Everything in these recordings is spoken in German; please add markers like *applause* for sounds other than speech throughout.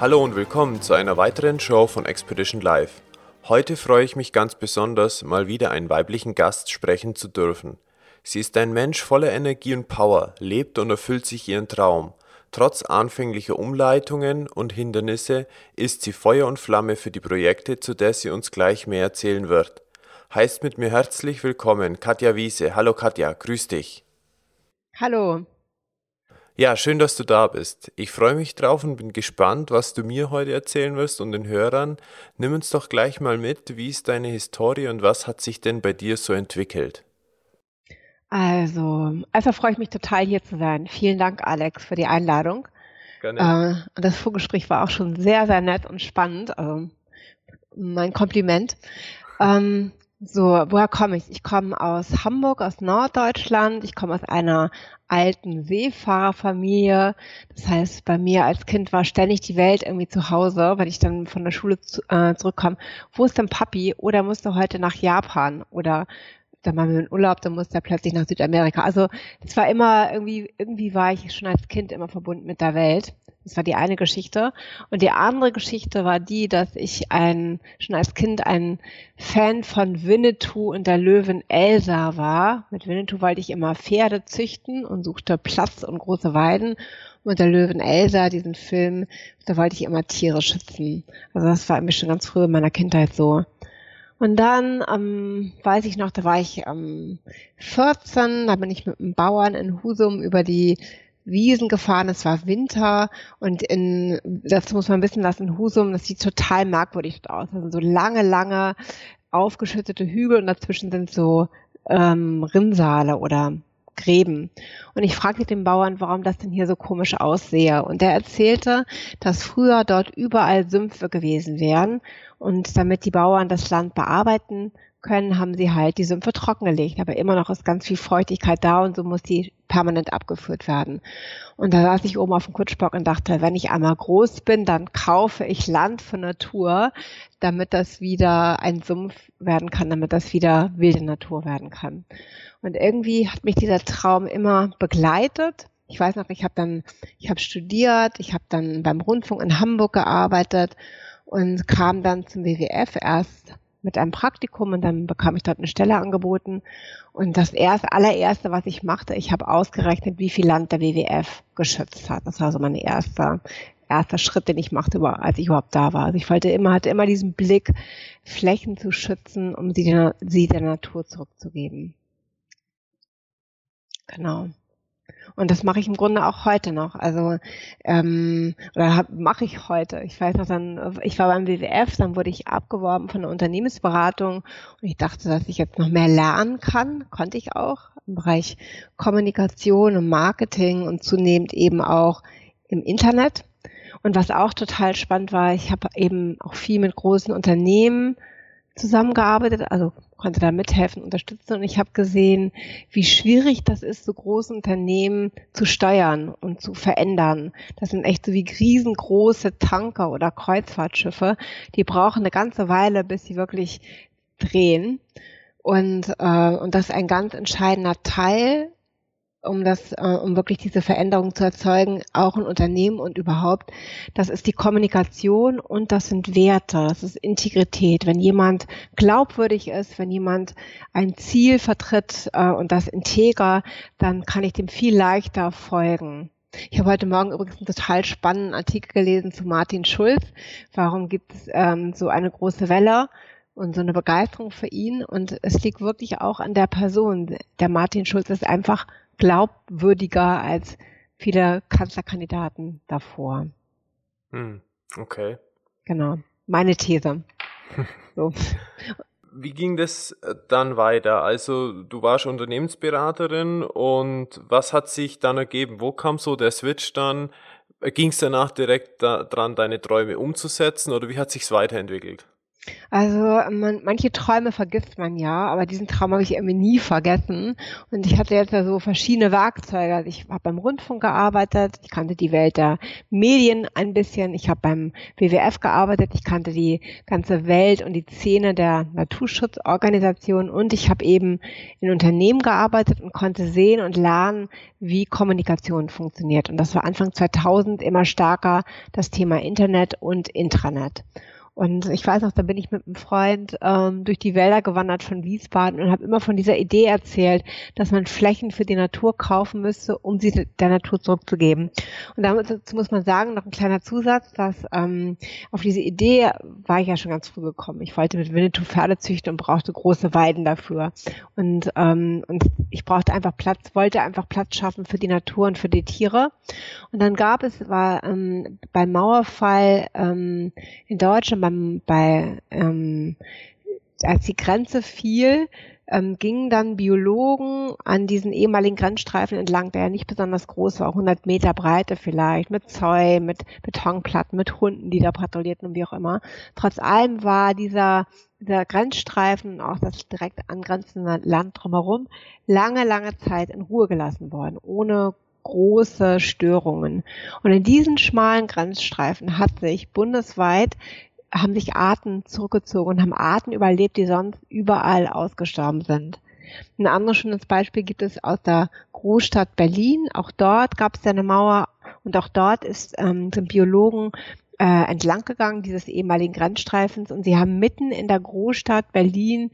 Hallo und willkommen zu einer weiteren Show von Expedition Live. Heute freue ich mich ganz besonders, mal wieder einen weiblichen Gast sprechen zu dürfen. Sie ist ein Mensch voller Energie und Power, lebt und erfüllt sich ihren Traum. Trotz anfänglicher Umleitungen und Hindernisse ist sie Feuer und Flamme für die Projekte, zu der sie uns gleich mehr erzählen wird. Heißt mit mir herzlich willkommen Katja Wiese. Hallo Katja, grüß dich. Hallo. Ja, schön, dass du da bist. Ich freue mich drauf und bin gespannt, was du mir heute erzählen wirst und den Hörern. Nimm uns doch gleich mal mit, wie ist deine Historie und was hat sich denn bei dir so entwickelt? Also, erstmal freue ich mich total hier zu sein. Vielen Dank, Alex, für die Einladung. Gerne. Äh, das Vorgespräch war auch schon sehr, sehr nett und spannend. Also, mein Kompliment. Ähm, so, woher komme ich? Ich komme aus Hamburg, aus Norddeutschland. Ich komme aus einer alten Seefahrerfamilie. Das heißt, bei mir als Kind war ständig die Welt irgendwie zu Hause, wenn ich dann von der Schule zu, äh, zurückkomme. Wo ist denn Papi? Oder musste heute nach Japan? Oder dann machen wir einen Urlaub, dann musste er plötzlich nach Südamerika. Also das war immer irgendwie, irgendwie war ich schon als Kind immer verbunden mit der Welt. Das war die eine Geschichte. Und die andere Geschichte war die, dass ich ein, schon als Kind ein Fan von Winnetou und der Löwen Elsa war. Mit Winnetou wollte ich immer Pferde züchten und suchte Platz und große Weiden. Und der Löwen Elsa, diesen Film, da wollte ich immer Tiere schützen. Also das war irgendwie schon ganz früh in meiner Kindheit so. Und dann ähm, weiß ich noch, da war ich ähm, 14, da bin ich mit einem Bauern in Husum über die Wiesen gefahren, es war Winter und in, das muss man wissen, dass in Husum, das sieht total merkwürdig aus. Das sind so lange, lange aufgeschüttete Hügel und dazwischen sind so ähm, Rinnsale oder Gräben. Und ich fragte den Bauern, warum das denn hier so komisch aussehe. Und er erzählte, dass früher dort überall Sümpfe gewesen wären. Und damit die Bauern das Land bearbeiten können, haben sie halt die Sümpfe trockengelegt. Aber immer noch ist ganz viel Feuchtigkeit da und so muss die permanent abgeführt werden. Und da saß ich oben auf dem Kutschbock und dachte, wenn ich einmal groß bin, dann kaufe ich Land von Natur, damit das wieder ein Sumpf werden kann, damit das wieder wilde Natur werden kann. Und irgendwie hat mich dieser Traum immer begleitet. Ich weiß noch, ich habe dann, ich habe studiert, ich habe dann beim Rundfunk in Hamburg gearbeitet und kam dann zum WWF erst mit einem Praktikum und dann bekam ich dort eine Stelle angeboten. Und das erste, allererste, was ich machte, ich habe ausgerechnet, wie viel Land der WWF geschützt hat. Das war so mein erster, erster Schritt, den ich machte, als ich überhaupt da war. Also ich wollte immer, hatte immer diesen Blick, Flächen zu schützen, um sie der, sie der Natur zurückzugeben. Genau. Und das mache ich im Grunde auch heute noch. Also ähm, oder mache ich heute. Ich weiß noch dann, ich war beim WWF, dann wurde ich abgeworben von der Unternehmensberatung und ich dachte, dass ich jetzt noch mehr lernen kann. Konnte ich auch im Bereich Kommunikation und Marketing und zunehmend eben auch im Internet. Und was auch total spannend war, ich habe eben auch viel mit großen Unternehmen zusammengearbeitet, also konnte da mithelfen, unterstützen und ich habe gesehen, wie schwierig das ist, so große Unternehmen zu steuern und zu verändern. Das sind echt so wie riesengroße Tanker oder Kreuzfahrtschiffe, die brauchen eine ganze Weile, bis sie wirklich drehen. Und, äh, und das ist ein ganz entscheidender Teil um das, äh, um wirklich diese Veränderung zu erzeugen, auch in Unternehmen und überhaupt. Das ist die Kommunikation und das sind Werte, das ist Integrität. Wenn jemand glaubwürdig ist, wenn jemand ein Ziel vertritt äh, und das integer, dann kann ich dem viel leichter folgen. Ich habe heute Morgen übrigens einen total spannenden Artikel gelesen zu Martin Schulz. Warum gibt es ähm, so eine große Welle? und so eine Begeisterung für ihn. Und es liegt wirklich auch an der Person. Der Martin Schulz ist einfach glaubwürdiger als viele Kanzlerkandidaten davor. Hm, okay. Genau. Meine These. *laughs* so. Wie ging das äh, dann weiter? Also du warst Unternehmensberaterin und was hat sich dann ergeben? Wo kam so der Switch dann? Ging es danach direkt daran, deine Träume umzusetzen oder wie hat sich's weiterentwickelt? Also man, manche Träume vergisst man ja, aber diesen Traum habe ich irgendwie nie vergessen. Und ich hatte jetzt ja so verschiedene Werkzeuge. Also ich habe beim Rundfunk gearbeitet, ich kannte die Welt der Medien ein bisschen, ich habe beim WWF gearbeitet, ich kannte die ganze Welt und die Szene der Naturschutzorganisation und ich habe eben in Unternehmen gearbeitet und konnte sehen und lernen, wie Kommunikation funktioniert. Und das war Anfang 2000 immer stärker das Thema Internet und Intranet. Und ich weiß noch, da bin ich mit einem Freund ähm, durch die Wälder gewandert von Wiesbaden und habe immer von dieser Idee erzählt, dass man Flächen für die Natur kaufen müsste, um sie der Natur zurückzugeben. Und dazu muss man sagen, noch ein kleiner Zusatz, dass ähm, auf diese Idee war ich ja schon ganz früh gekommen. Ich wollte mit Winnetou Pferde züchten und brauchte große Weiden dafür. Und, ähm, und ich brauchte einfach Platz, wollte einfach Platz schaffen für die Natur und für die Tiere. Und dann gab es, war ähm, beim Mauerfall ähm, in Deutschland, beim, bei, ähm, als die Grenze fiel, ähm, gingen dann Biologen an diesen ehemaligen Grenzstreifen entlang, der ja nicht besonders groß war, 100 Meter Breite vielleicht, mit Zäunen, mit Betonplatten, mit Hunden, die da patrouillierten und wie auch immer. Trotz allem war dieser, dieser Grenzstreifen und auch das direkt angrenzende Land drumherum lange, lange Zeit in Ruhe gelassen worden, ohne große Störungen. Und in diesen schmalen Grenzstreifen hat sich bundesweit haben sich Arten zurückgezogen und haben Arten überlebt, die sonst überall ausgestorben sind. Ein anderes schönes Beispiel gibt es aus der Großstadt Berlin. Auch dort gab es eine Mauer und auch dort ist, ähm, sind Biologen äh, entlang gegangen, dieses ehemaligen Grenzstreifens. Und sie haben mitten in der Großstadt Berlin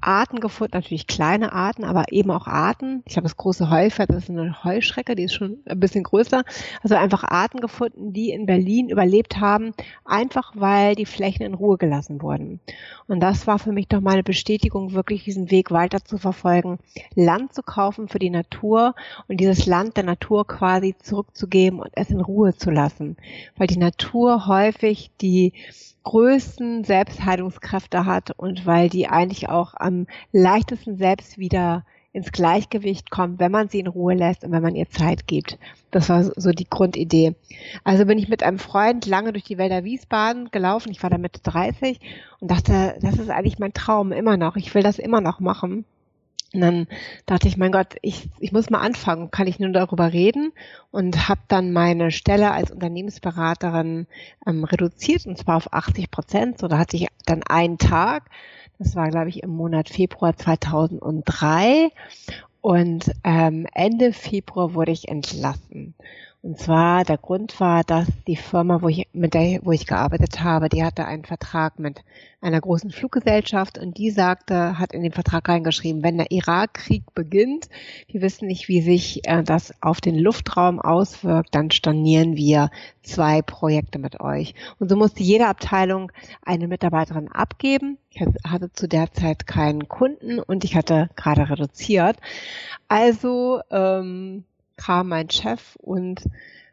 Arten gefunden, natürlich kleine Arten, aber eben auch Arten. Ich habe das große Heufeld, das ist eine Heuschrecke, die ist schon ein bisschen größer. Also einfach Arten gefunden, die in Berlin überlebt haben, einfach weil die Flächen in Ruhe gelassen wurden. Und das war für mich doch mal eine Bestätigung, wirklich diesen Weg weiter zu verfolgen, Land zu kaufen für die Natur und dieses Land der Natur quasi zurückzugeben und es in Ruhe zu lassen. Weil die Natur häufig die größten Selbstheilungskräfte hat und weil die eigentlich auch am leichtesten selbst wieder ins Gleichgewicht kommt, wenn man sie in Ruhe lässt und wenn man ihr Zeit gibt. Das war so die Grundidee. Also bin ich mit einem Freund lange durch die Wälder Wiesbaden gelaufen. Ich war da mit 30 und dachte, das ist eigentlich mein Traum immer noch. Ich will das immer noch machen. Und dann dachte ich, mein Gott, ich, ich muss mal anfangen, kann ich nur darüber reden und habe dann meine Stelle als Unternehmensberaterin ähm, reduziert und zwar auf 80 Prozent. So, da hatte ich dann einen Tag, das war glaube ich im Monat Februar 2003 und ähm, Ende Februar wurde ich entlassen. Und zwar der Grund war, dass die Firma, wo ich mit der, wo ich gearbeitet habe, die hatte einen Vertrag mit einer großen Fluggesellschaft und die sagte, hat in den Vertrag reingeschrieben, wenn der Irakkrieg beginnt, wir wissen nicht, wie sich äh, das auf den Luftraum auswirkt, dann stornieren wir zwei Projekte mit euch. Und so musste jede Abteilung eine Mitarbeiterin abgeben. Ich hatte zu der Zeit keinen Kunden und ich hatte gerade reduziert. Also ähm, kam mein Chef und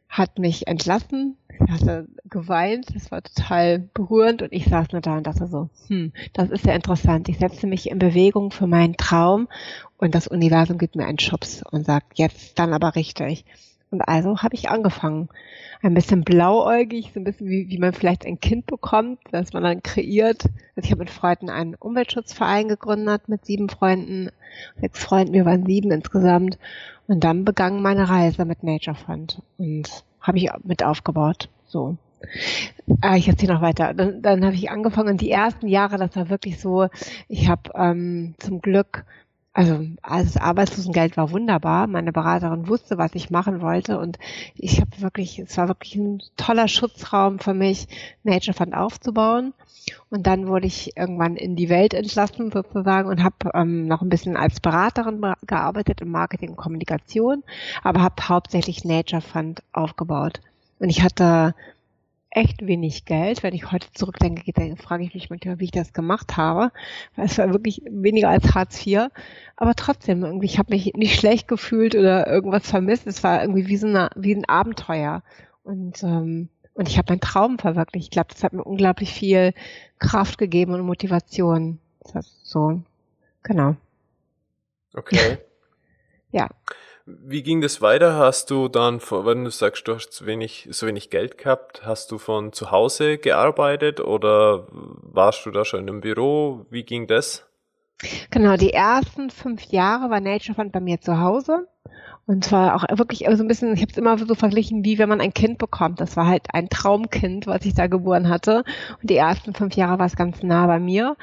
hat mich entlassen. Er hatte geweint, das war total berührend und ich saß nur da und dachte so, hm, das ist ja interessant. Ich setze mich in Bewegung für meinen Traum und das Universum gibt mir einen Schubs und sagt, jetzt dann aber richtig. Und also habe ich angefangen. Ein bisschen blauäugig, so ein bisschen wie, wie man vielleicht ein Kind bekommt, das man dann kreiert. Also ich habe mit Freunden einen Umweltschutzverein gegründet, mit sieben Freunden, sechs Freunden, wir waren sieben insgesamt. Und dann begann meine Reise mit Nature Fund und habe ich mit aufgebaut. So. Ah, ich erzähle noch weiter. Dann, dann habe ich angefangen und die ersten Jahre, das war wirklich so, ich habe ähm, zum Glück also, das Arbeitslosengeld war wunderbar. Meine Beraterin wusste, was ich machen wollte und ich habe wirklich, es war wirklich ein toller Schutzraum für mich, Nature Fund aufzubauen. Und dann wurde ich irgendwann in die Welt entlassen sozusagen und habe ähm, noch ein bisschen als Beraterin gearbeitet im Marketing und Kommunikation, aber habe hauptsächlich Nature Fund aufgebaut. Und ich hatte echt wenig Geld. Wenn ich heute zurückdenke, dann frage ich mich manchmal, wie ich das gemacht habe. Weil es war wirklich weniger als Hartz IV. Aber trotzdem, irgendwie, ich habe mich nicht schlecht gefühlt oder irgendwas vermisst. Es war irgendwie wie so eine, wie ein Abenteuer. Und, ähm, und ich habe meinen Traum verwirklicht. Ich glaube, das hat mir unglaublich viel Kraft gegeben und Motivation. Das heißt so, genau. Okay. *laughs* ja. Wie ging das weiter? Hast du dann, wenn du sagst, du hast zu wenig, so wenig Geld gehabt, hast du von zu Hause gearbeitet oder warst du da schon im Büro? Wie ging das? Genau, die ersten fünf Jahre war Nature Fund bei mir zu Hause. Und zwar auch wirklich so ein bisschen, ich habe es immer so verglichen, wie wenn man ein Kind bekommt. Das war halt ein Traumkind, was ich da geboren hatte. Und die ersten fünf Jahre war es ganz nah bei mir.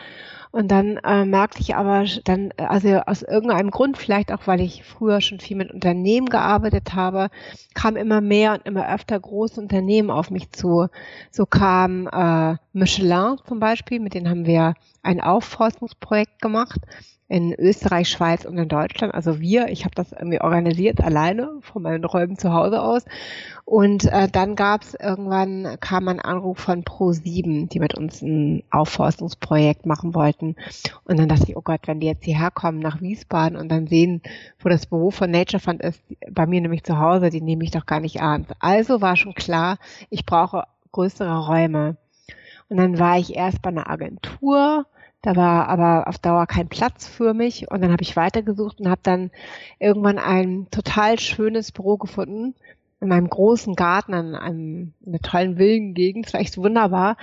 Und dann äh, merkte ich aber dann, also aus irgendeinem Grund, vielleicht auch, weil ich früher schon viel mit Unternehmen gearbeitet habe, kam immer mehr und immer öfter große Unternehmen auf mich zu. So kam äh, Michelin zum Beispiel, mit denen haben wir ein Aufforstungsprojekt gemacht in Österreich, Schweiz und in Deutschland. Also wir, ich habe das irgendwie organisiert, alleine von meinen Räumen zu Hause aus. Und äh, dann gab es irgendwann, kam ein Anruf von Pro7, die mit uns ein Aufforstungsprojekt machen wollten. Und dann dachte ich, oh Gott, wenn die jetzt hierher kommen nach Wiesbaden und dann sehen, wo das Büro von Nature Fund ist, bei mir nämlich zu Hause, die nehme ich doch gar nicht ernst. Also war schon klar, ich brauche größere Räume. Und dann war ich erst bei einer Agentur, da war aber auf Dauer kein Platz für mich und dann habe ich weitergesucht und habe dann irgendwann ein total schönes Büro gefunden in meinem großen Garten an einem, in einer tollen Villengegend. Das war echt wunderbar.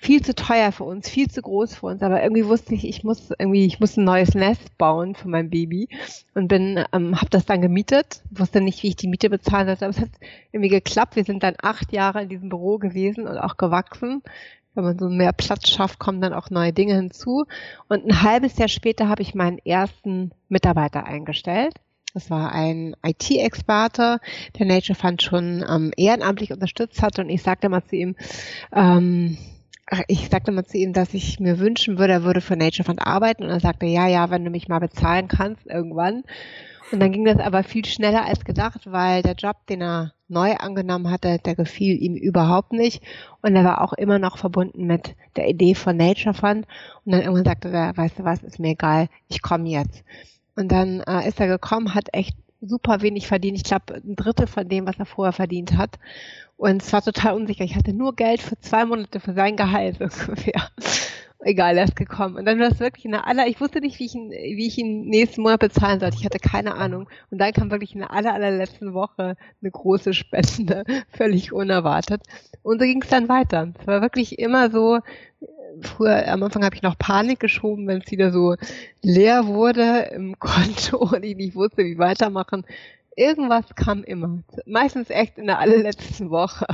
Viel zu teuer für uns, viel zu groß für uns, aber irgendwie wusste ich, ich muss irgendwie, ich muss ein neues Nest bauen für mein Baby und bin, ähm, habe das dann gemietet, wusste nicht, wie ich die Miete bezahlen sollte, aber es hat irgendwie geklappt. Wir sind dann acht Jahre in diesem Büro gewesen und auch gewachsen wenn man so mehr Platz schafft, kommen dann auch neue Dinge hinzu. Und ein halbes Jahr später habe ich meinen ersten Mitarbeiter eingestellt. Das war ein IT-Experte, der Nature Fund schon ähm, ehrenamtlich unterstützt hat. Und ich sagte mal zu ihm, ähm, ich sagte mal zu ihm, dass ich mir wünschen würde, er würde für Nature Fund arbeiten. Und er sagte, ja, ja, wenn du mich mal bezahlen kannst, irgendwann. Und dann ging das aber viel schneller als gedacht, weil der Job, den er neu angenommen hatte, der gefiel ihm überhaupt nicht. Und er war auch immer noch verbunden mit der Idee von Nature Fund. Und dann irgendwann sagte er, weißt du was, ist mir egal, ich komme jetzt. Und dann äh, ist er gekommen, hat echt super wenig verdient. Ich glaube, ein Drittel von dem, was er vorher verdient hat. Und es war total unsicher. Ich hatte nur Geld für zwei Monate für sein Gehalt *laughs* ungefähr egal, er ist gekommen. Und dann war es wirklich in der aller, ich wusste nicht, wie ich ihn, wie ich ihn nächsten Monat bezahlen sollte. Ich hatte keine Ahnung. Und dann kam wirklich in der aller, allerletzten Woche eine große Spende, *laughs* völlig unerwartet. Und so ging es dann weiter. Es war wirklich immer so, früher, am Anfang habe ich noch Panik geschoben, wenn es wieder so leer wurde im *laughs* Konto und ich nicht wusste, wie weitermachen. Irgendwas kam immer. Meistens echt in der allerletzten Woche.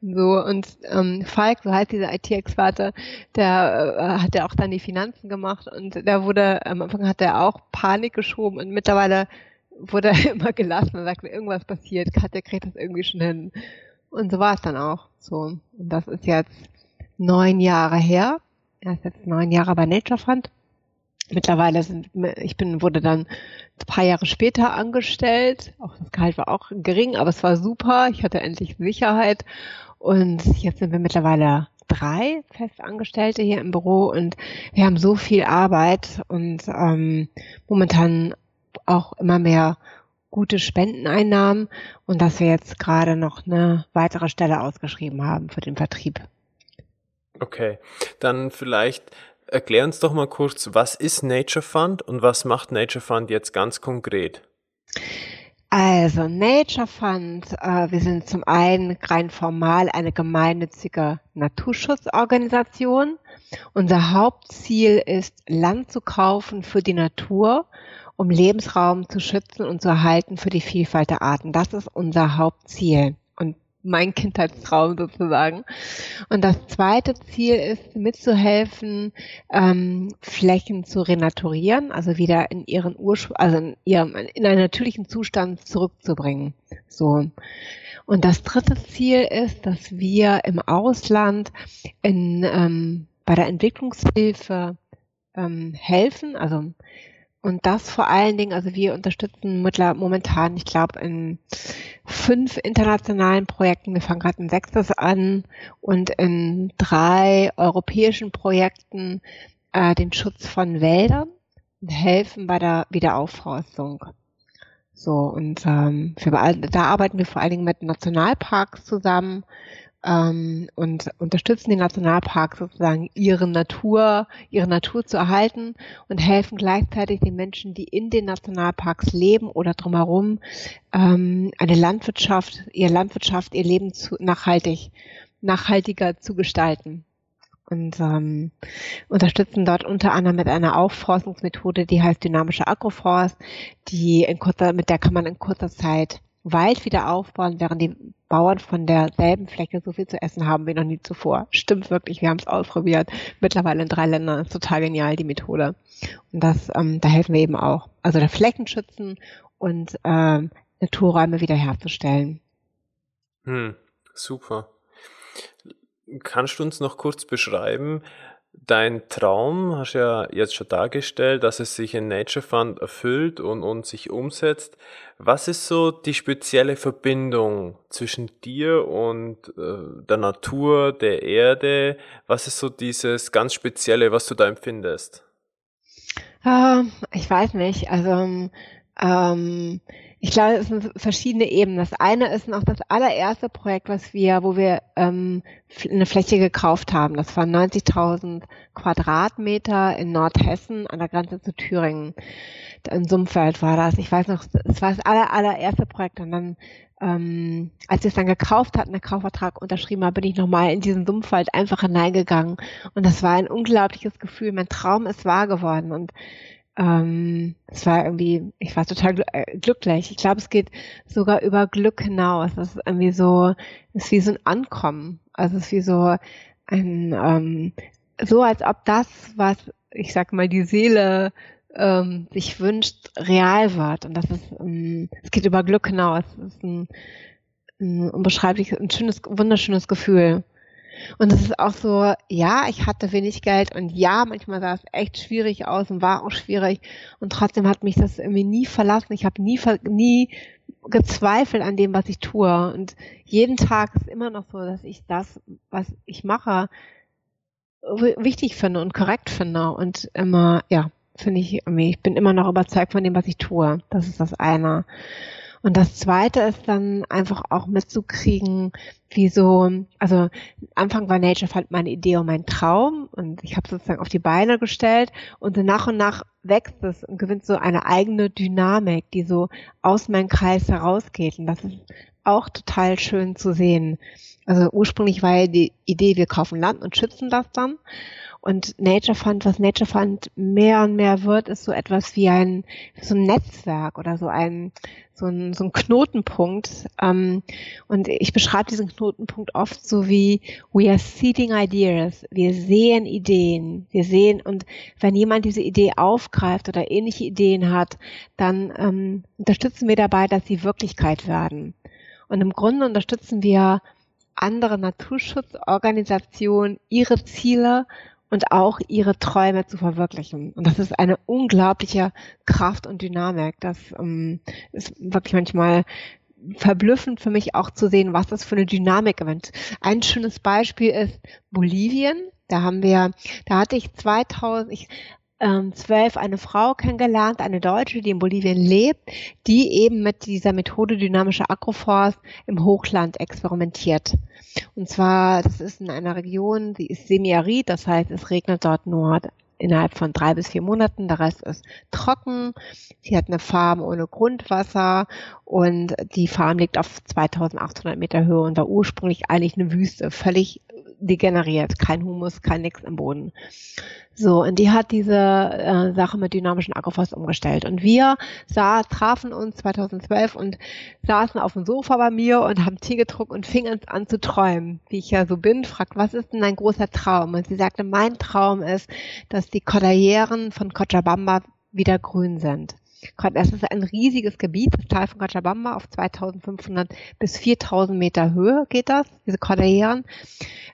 So, und ähm, Falk, so heißt dieser IT-Experte, der äh, hat ja auch dann die Finanzen gemacht und da wurde, am Anfang hat er auch Panik geschoben und mittlerweile wurde er *laughs* immer gelassen und sagt, wenn irgendwas passiert, der kriegt das irgendwie schon hin. Und so war es dann auch. So. Und das ist jetzt neun Jahre her. Er ist jetzt neun Jahre bei Nature Fund. Mittlerweile sind, ich bin, wurde dann ein paar Jahre später angestellt. Auch das Gehalt war auch gering, aber es war super. Ich hatte endlich Sicherheit und jetzt sind wir mittlerweile drei Festangestellte hier im Büro und wir haben so viel Arbeit und ähm, momentan auch immer mehr gute Spendeneinnahmen und dass wir jetzt gerade noch eine weitere Stelle ausgeschrieben haben für den Vertrieb. Okay, dann vielleicht erklär uns doch mal kurz, was ist Nature Fund und was macht Nature Fund jetzt ganz konkret? Also Nature Fund, äh, wir sind zum einen rein formal eine gemeinnützige Naturschutzorganisation. Unser Hauptziel ist, Land zu kaufen für die Natur, um Lebensraum zu schützen und zu erhalten für die Vielfalt der Arten. Das ist unser Hauptziel mein Kindheitstraum sozusagen. Und das zweite Ziel ist, mitzuhelfen, ähm, Flächen zu renaturieren, also wieder in ihren Ursprung, also in ihrem, in einen natürlichen Zustand zurückzubringen. So. Und das dritte Ziel ist, dass wir im Ausland in, ähm, bei der Entwicklungshilfe ähm, helfen, also und das vor allen Dingen, also wir unterstützen momentan, ich glaube, in fünf internationalen Projekten, wir fangen gerade ein sechstes an und in drei europäischen Projekten äh, den Schutz von Wäldern und helfen bei der Wiederaufforstung. So, und ähm, für, da arbeiten wir vor allen Dingen mit Nationalparks zusammen, ähm, und unterstützen den Nationalpark sozusagen ihre Natur, ihre Natur zu erhalten und helfen gleichzeitig den Menschen, die in den Nationalparks leben oder drumherum, ähm, eine Landwirtschaft, ihr Landwirtschaft, ihr Leben zu, nachhaltig, nachhaltiger zu gestalten. Und ähm, unterstützen dort unter anderem mit einer Aufforstungsmethode, die heißt dynamische Agroforst, die in kurzer, mit der kann man in kurzer Zeit Wald wieder aufbauen, während die Bauern von derselben Fläche so viel zu essen haben wie noch nie zuvor. Stimmt wirklich, wir haben es ausprobiert. Mittlerweile in drei Ländern ist total genial die Methode. Und das, ähm, da helfen wir eben auch. Also der Flächen schützen und ähm, Naturräume wiederherzustellen. Hm, super. Kannst du uns noch kurz beschreiben, dein Traum, hast du ja jetzt schon dargestellt, dass es sich in Nature Fund erfüllt und, und sich umsetzt. Was ist so die spezielle Verbindung zwischen dir und äh, der Natur, der Erde? Was ist so dieses ganz Spezielle, was du da empfindest? Uh, ich weiß nicht. Also ähm, ich glaube, es sind verschiedene Ebenen. Das eine ist noch das allererste Projekt, was wir, wo wir ähm, eine Fläche gekauft haben. Das waren 90.000 Quadratmeter in Nordhessen an der Grenze zu Thüringen. In Sumpfeld war das. Ich weiß noch, es war das aller, allererste Projekt. Und dann, ähm, als wir es dann gekauft hatten, der Kaufvertrag unterschrieben habe, bin ich nochmal in diesen Sumpfwald einfach hineingegangen. Und das war ein unglaubliches Gefühl. Mein Traum ist wahr geworden. Und ähm, es war irgendwie, ich war total gl äh, glücklich. Ich glaube, es geht sogar über Glück hinaus. Es ist irgendwie so, es ist wie so ein Ankommen. Also es ist wie so ein, ähm, so als ob das, was ich sag mal, die Seele ähm, sich wünscht, real wird. Und das ist, ähm, es geht über Glück hinaus. Es ist ein, ein unbeschreiblich, ein schönes, wunderschönes Gefühl. Und es ist auch so, ja, ich hatte wenig Geld und ja, manchmal sah es echt schwierig aus und war auch schwierig. Und trotzdem hat mich das irgendwie nie verlassen. Ich habe nie, nie gezweifelt an dem, was ich tue. Und jeden Tag ist immer noch so, dass ich das, was ich mache, wichtig finde und korrekt finde. Und immer, ja, finde ich, ich bin immer noch überzeugt von dem, was ich tue. Das ist das eine. Und das zweite ist dann einfach auch mitzukriegen, wie so, also Anfang war Nature fand meine Idee und mein Traum und ich habe sozusagen auf die Beine gestellt und so nach und nach wächst es und gewinnt so eine eigene Dynamik, die so aus meinem Kreis herausgeht und das ist auch total schön zu sehen. Also ursprünglich war ja die Idee, wir kaufen Land und schützen das dann und Nature Fund, was Nature Fund mehr und mehr wird, ist so etwas wie ein so ein Netzwerk oder so ein so ein, so ein Knotenpunkt. Ähm, und ich beschreibe diesen Knotenpunkt oft so wie we are seeding ideas. Wir sehen Ideen. Wir sehen und wenn jemand diese Idee aufgreift oder ähnliche Ideen hat, dann ähm, unterstützen wir dabei, dass sie Wirklichkeit werden. Und im Grunde unterstützen wir andere Naturschutzorganisationen, ihre Ziele und auch ihre Träume zu verwirklichen. Und das ist eine unglaubliche Kraft und Dynamik. Das ähm, ist wirklich manchmal verblüffend für mich auch zu sehen, was das für eine Dynamik ist. Ein schönes Beispiel ist Bolivien. Da haben wir, da hatte ich 2000, ich, zwölf eine Frau kennengelernt, eine Deutsche, die in Bolivien lebt, die eben mit dieser Methode dynamischer Agroforst im Hochland experimentiert. Und zwar, das ist in einer Region, die ist semiarid, das heißt, es regnet dort nur innerhalb von drei bis vier Monaten. Der Rest ist trocken. Sie hat eine Farm ohne Grundwasser und die Farm liegt auf 2800 Meter Höhe und war ursprünglich eigentlich eine Wüste, völlig degeneriert, kein Humus, kein nix im Boden. So, und die hat diese äh, Sache mit dynamischen Agroforst umgestellt. Und wir sah, trafen uns 2012 und saßen auf dem Sofa bei mir und haben Tee getrunken und fingen an zu träumen, wie ich ja so bin, fragt, was ist denn dein großer Traum? Und sie sagte, mein Traum ist, dass die Cordilleren von Cochabamba wieder grün sind. Das ist ein riesiges Gebiet, das Tal von Cochabamba auf 2500 bis 4000 Meter Höhe geht das, diese Cordilleren.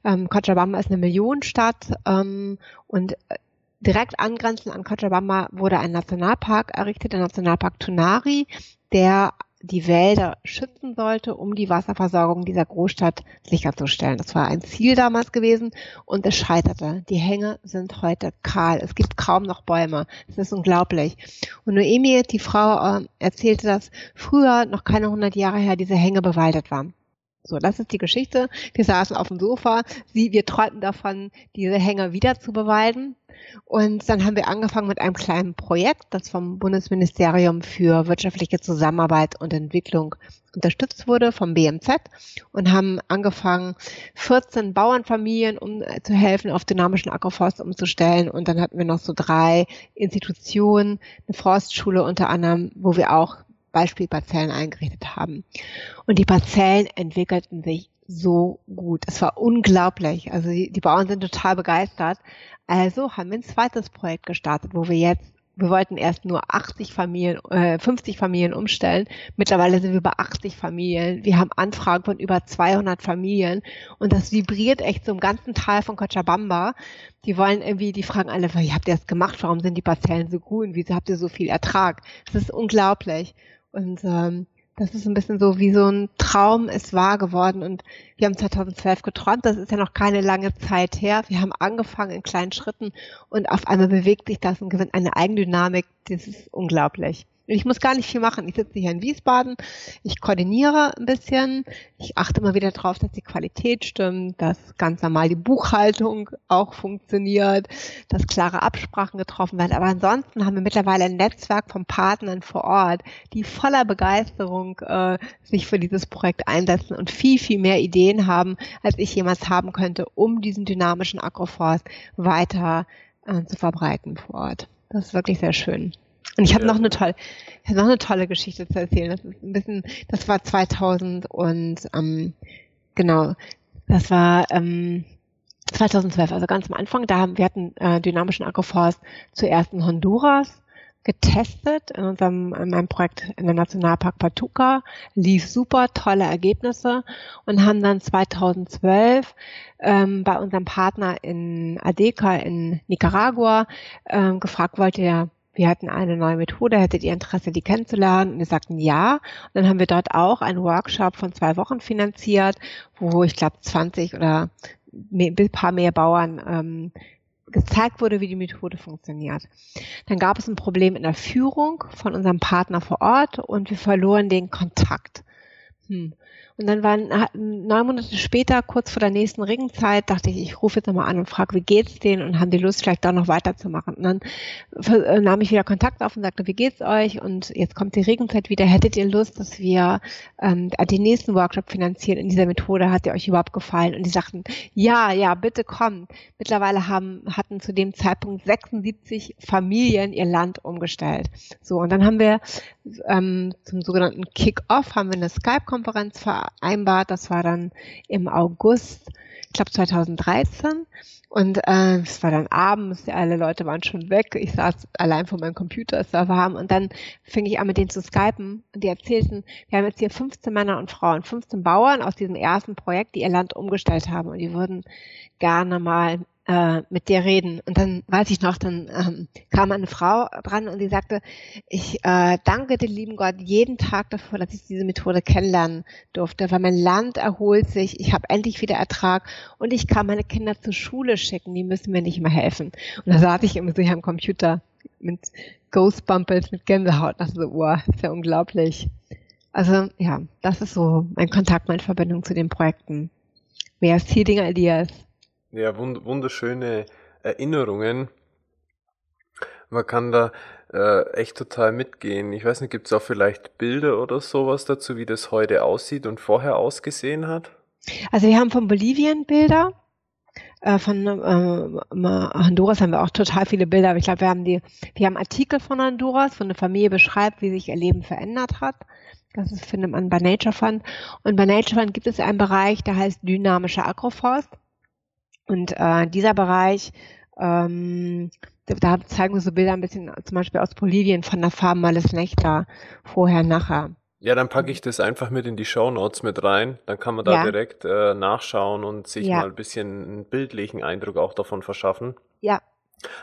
Ähm, Cochabamba ist eine Millionenstadt ähm, und äh, direkt angrenzend an Cochabamba wurde ein Nationalpark errichtet, der Nationalpark Tunari, der die Wälder schützen sollte, um die Wasserversorgung dieser Großstadt sicherzustellen. Das war ein Ziel damals gewesen und es scheiterte. Die Hänge sind heute kahl. Es gibt kaum noch Bäume. Es ist unglaublich. Und Noemi, die Frau, äh, erzählte, dass früher, noch keine hundert Jahre her, diese Hänge bewaldet waren. So, das ist die Geschichte. Wir saßen auf dem Sofa, sie, wir träumten davon, diese Hänger wieder zu beweiden. Und dann haben wir angefangen mit einem kleinen Projekt, das vom Bundesministerium für wirtschaftliche Zusammenarbeit und Entwicklung unterstützt wurde, vom BMZ, und haben angefangen, 14 Bauernfamilien um zu helfen, auf dynamischen Agroforst umzustellen. Und dann hatten wir noch so drei Institutionen, eine Forstschule unter anderem, wo wir auch Beispielparzellen eingerichtet haben. Und die Parzellen entwickelten sich so gut. Es war unglaublich. Also die, die Bauern sind total begeistert. Also haben wir ein zweites Projekt gestartet, wo wir jetzt wir wollten erst nur 80 Familien, äh, 50 Familien umstellen. Mittlerweile sind wir bei 80 Familien. Wir haben Anfragen von über 200 Familien und das vibriert echt so im ganzen Tal von Cochabamba. Die wollen irgendwie, die fragen alle, wie habt ihr das gemacht? Warum sind die Parzellen so grün? Wieso habt ihr so viel Ertrag? Das ist unglaublich. Und ähm, das ist ein bisschen so wie so ein Traum ist wahr geworden. Und wir haben 2012 geträumt, das ist ja noch keine lange Zeit her. Wir haben angefangen in kleinen Schritten und auf einmal bewegt sich das und gewinnt eine Eigendynamik. Das ist unglaublich. Ich muss gar nicht viel machen. Ich sitze hier in Wiesbaden, ich koordiniere ein bisschen, ich achte immer wieder darauf, dass die Qualität stimmt, dass ganz normal die Buchhaltung auch funktioniert, dass klare Absprachen getroffen werden. Aber ansonsten haben wir mittlerweile ein Netzwerk von Partnern vor Ort, die voller Begeisterung äh, sich für dieses Projekt einsetzen und viel, viel mehr Ideen haben, als ich jemals haben könnte, um diesen dynamischen Agroforst weiter äh, zu verbreiten vor Ort. Das ist wirklich sehr schön. Und ich habe ja. noch eine tolle, noch eine tolle Geschichte zu erzählen. Das ist ein bisschen, das war 2000 und ähm, genau, das war ähm, 2012, also ganz am Anfang. Da haben wir hatten äh, dynamischen Agroforst zuerst in Honduras getestet in unserem in meinem Projekt in der Nationalpark Patuca, lief super, tolle Ergebnisse und haben dann 2012 ähm, bei unserem Partner in Adeca in Nicaragua ähm, gefragt, wollt ihr wir hatten eine neue Methode, hättet ihr Interesse, die kennenzulernen? Und wir sagten ja. Und dann haben wir dort auch einen Workshop von zwei Wochen finanziert, wo ich glaube 20 oder ein paar mehr Bauern ähm, gezeigt wurde, wie die Methode funktioniert. Dann gab es ein Problem in der Führung von unserem Partner vor Ort und wir verloren den Kontakt. Hm. Und dann waren neun Monate später, kurz vor der nächsten Regenzeit, dachte ich, ich rufe jetzt nochmal an und frage, wie geht's denen und haben die Lust, vielleicht da noch weiterzumachen. Und dann äh, nahm ich wieder Kontakt auf und sagte, wie geht's euch? Und jetzt kommt die Regenzeit wieder. Hättet ihr Lust, dass wir ähm, den nächsten Workshop finanzieren in dieser Methode? Hat ihr euch überhaupt gefallen? Und die sagten, ja, ja, bitte komm. Mittlerweile haben, hatten zu dem Zeitpunkt 76 Familien ihr Land umgestellt. So, und dann haben wir ähm, zum sogenannten Kick-Off haben wir eine Skype-Konferenz vereinbart. Das war dann im August, ich glaube 2013. Und äh, es war dann abends, alle Leute waren schon weg. Ich saß allein vor meinem Computer, es war warm. Und dann fing ich an, mit denen zu skypen. Und die erzählten, wir haben jetzt hier 15 Männer und Frauen, 15 Bauern aus diesem ersten Projekt, die ihr Land umgestellt haben. Und die würden gerne mal äh, mit dir reden. Und dann weiß ich noch, dann ähm, kam eine Frau dran und die sagte, ich äh, danke dem lieben Gott jeden Tag dafür, dass ich diese Methode kennenlernen durfte, weil mein Land erholt sich, ich habe endlich wieder Ertrag und ich kann meine Kinder zur Schule schicken, die müssen mir nicht mehr helfen. Und da saß ich immer so hier am Computer mit Ghostbumpers, mit Gänsehaut, dachte so, wow, ist ja unglaublich. Also ja, das ist so mein Kontakt, meine Verbindung zu den Projekten. Mehr Seeding Ideas. Ja, wund wunderschöne Erinnerungen. Man kann da äh, echt total mitgehen. Ich weiß nicht, gibt es auch vielleicht Bilder oder sowas dazu, wie das heute aussieht und vorher ausgesehen hat? Also wir haben von Bolivien Bilder. Äh, von äh, Honduras haben wir auch total viele Bilder, aber ich glaube, wir haben die, wir haben Artikel von Honduras, wo eine Familie beschreibt, wie sich ihr Leben verändert hat. Das findet man bei Nature Fund. Und bei Nature Fund gibt es einen Bereich, der heißt dynamischer Agroforst. Und äh, dieser Bereich, ähm, da zeigen wir so Bilder ein bisschen zum Beispiel aus Bolivien von der Farm Males Nectar, vorher, nachher. Ja, dann packe ich das einfach mit in die Show Notes mit rein. Dann kann man da ja. direkt äh, nachschauen und sich ja. mal ein bisschen einen bildlichen Eindruck auch davon verschaffen. Ja,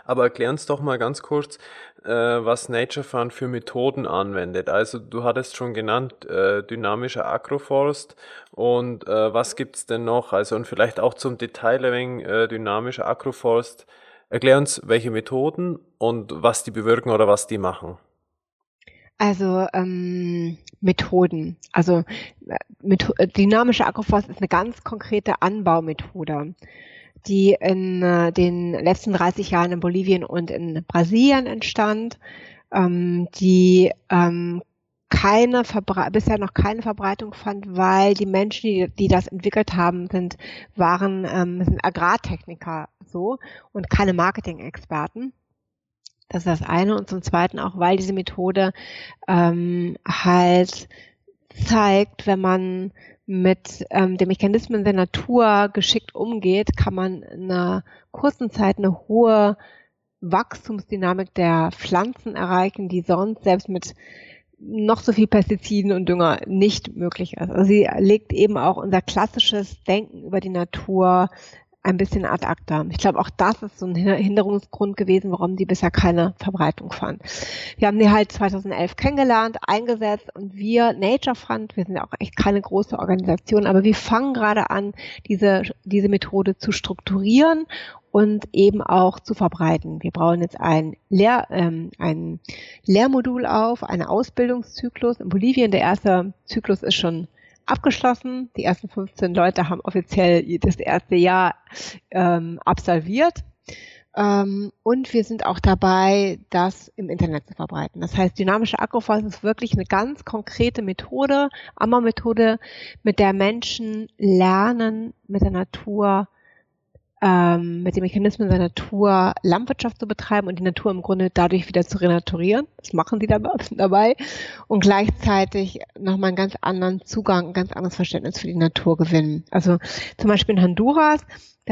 aber erklär uns doch mal ganz kurz, äh, was Nature Fund für Methoden anwendet. Also du hattest schon genannt, äh, dynamischer Agroforst und äh, was gibt's denn noch? Also und vielleicht auch zum Detail ein wenig, äh, dynamischer Agroforst. Erklär uns, welche Methoden und was die bewirken oder was die machen. Also ähm, Methoden. Also äh, Method äh, dynamische Agroforst ist eine ganz konkrete Anbaumethode, die in äh, den letzten 30 Jahren in Bolivien und in Brasilien entstand, ähm, die ähm, keine bisher noch keine Verbreitung fand, weil die Menschen, die, die das entwickelt haben, sind waren ähm, sind Agrartechniker so und keine Marketing-Experten. Das ist das eine. Und zum Zweiten auch, weil diese Methode ähm, halt zeigt, wenn man mit ähm, den Mechanismen der Natur geschickt umgeht, kann man in einer kurzen Zeit eine hohe Wachstumsdynamik der Pflanzen erreichen, die sonst selbst mit noch so viel Pestiziden und Dünger nicht möglich ist. Also sie legt eben auch unser klassisches Denken über die Natur ein bisschen ad acta. Ich glaube, auch das ist so ein Hinderungsgrund gewesen, warum die bisher keine Verbreitung fand. Wir haben die halt 2011 kennengelernt, eingesetzt und wir, Nature Fund, wir sind ja auch echt keine große Organisation, aber wir fangen gerade an, diese, diese Methode zu strukturieren und eben auch zu verbreiten. Wir brauchen jetzt ein, Lehr, ähm, ein Lehrmodul auf, einen Ausbildungszyklus. In Bolivien, der erste Zyklus ist schon abgeschlossen. Die ersten 15 Leute haben offiziell das erste Jahr ähm, absolviert. Ähm, und wir sind auch dabei, das im Internet zu verbreiten. Das heißt, dynamische Agroforst ist wirklich eine ganz konkrete Methode, Amma-Methode, mit der Menschen lernen, mit der Natur ähm, mit den Mechanismen der Natur Landwirtschaft zu betreiben und die Natur im Grunde dadurch wieder zu renaturieren. Das machen die dabei. Und gleichzeitig nochmal einen ganz anderen Zugang, ein ganz anderes Verständnis für die Natur gewinnen. Also zum Beispiel in Honduras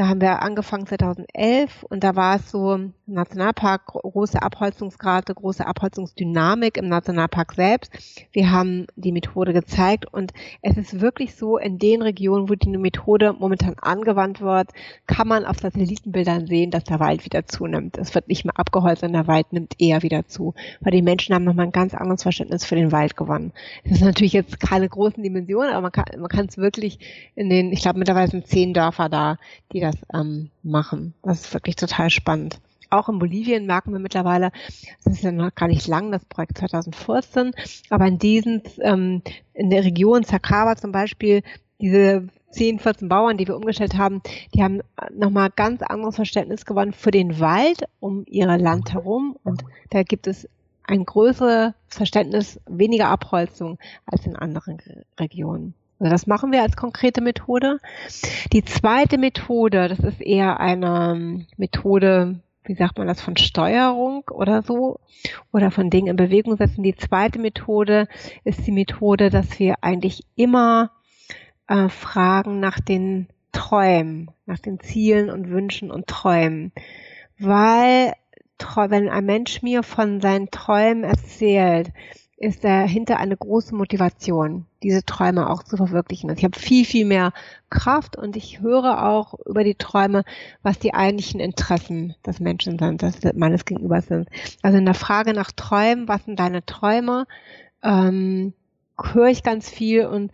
da haben wir angefangen 2011 und da war es so im Nationalpark große Abholzungsgrade, große Abholzungsdynamik im Nationalpark selbst. Wir haben die Methode gezeigt und es ist wirklich so, in den Regionen, wo die Methode momentan angewandt wird, kann man auf Satellitenbildern sehen, dass der Wald wieder zunimmt. Es wird nicht mehr abgeholzt, sondern der Wald nimmt eher wieder zu, weil die Menschen haben nochmal ein ganz anderes Verständnis für den Wald gewonnen. Das ist natürlich jetzt keine großen Dimensionen, aber man kann es wirklich in den, ich glaube mittlerweile sind zehn Dörfer da, die die das ähm, machen. Das ist wirklich total spannend. Auch in Bolivien merken wir mittlerweile, das ist ja noch gar nicht lang, das Projekt 2014, aber in diesen, ähm, in der Region Sacaba zum Beispiel, diese 10, 14 Bauern, die wir umgestellt haben, die haben nochmal ganz anderes Verständnis gewonnen für den Wald um ihre Land herum. Und da gibt es ein größeres Verständnis, weniger Abholzung als in anderen Regionen. Also das machen wir als konkrete Methode. Die zweite Methode, das ist eher eine ähm, Methode, wie sagt man das, von Steuerung oder so, oder von Dingen in Bewegung setzen. Die zweite Methode ist die Methode, dass wir eigentlich immer äh, fragen nach den Träumen, nach den Zielen und Wünschen und Träumen. Weil, wenn ein Mensch mir von seinen Träumen erzählt, ist dahinter eine große Motivation, diese Träume auch zu verwirklichen. Also ich habe viel, viel mehr Kraft und ich höre auch über die Träume, was die eigentlichen Interessen des Menschen sind, des meines Gegenübers sind. Also in der Frage nach Träumen, was sind deine Träume, ähm, höre ich ganz viel und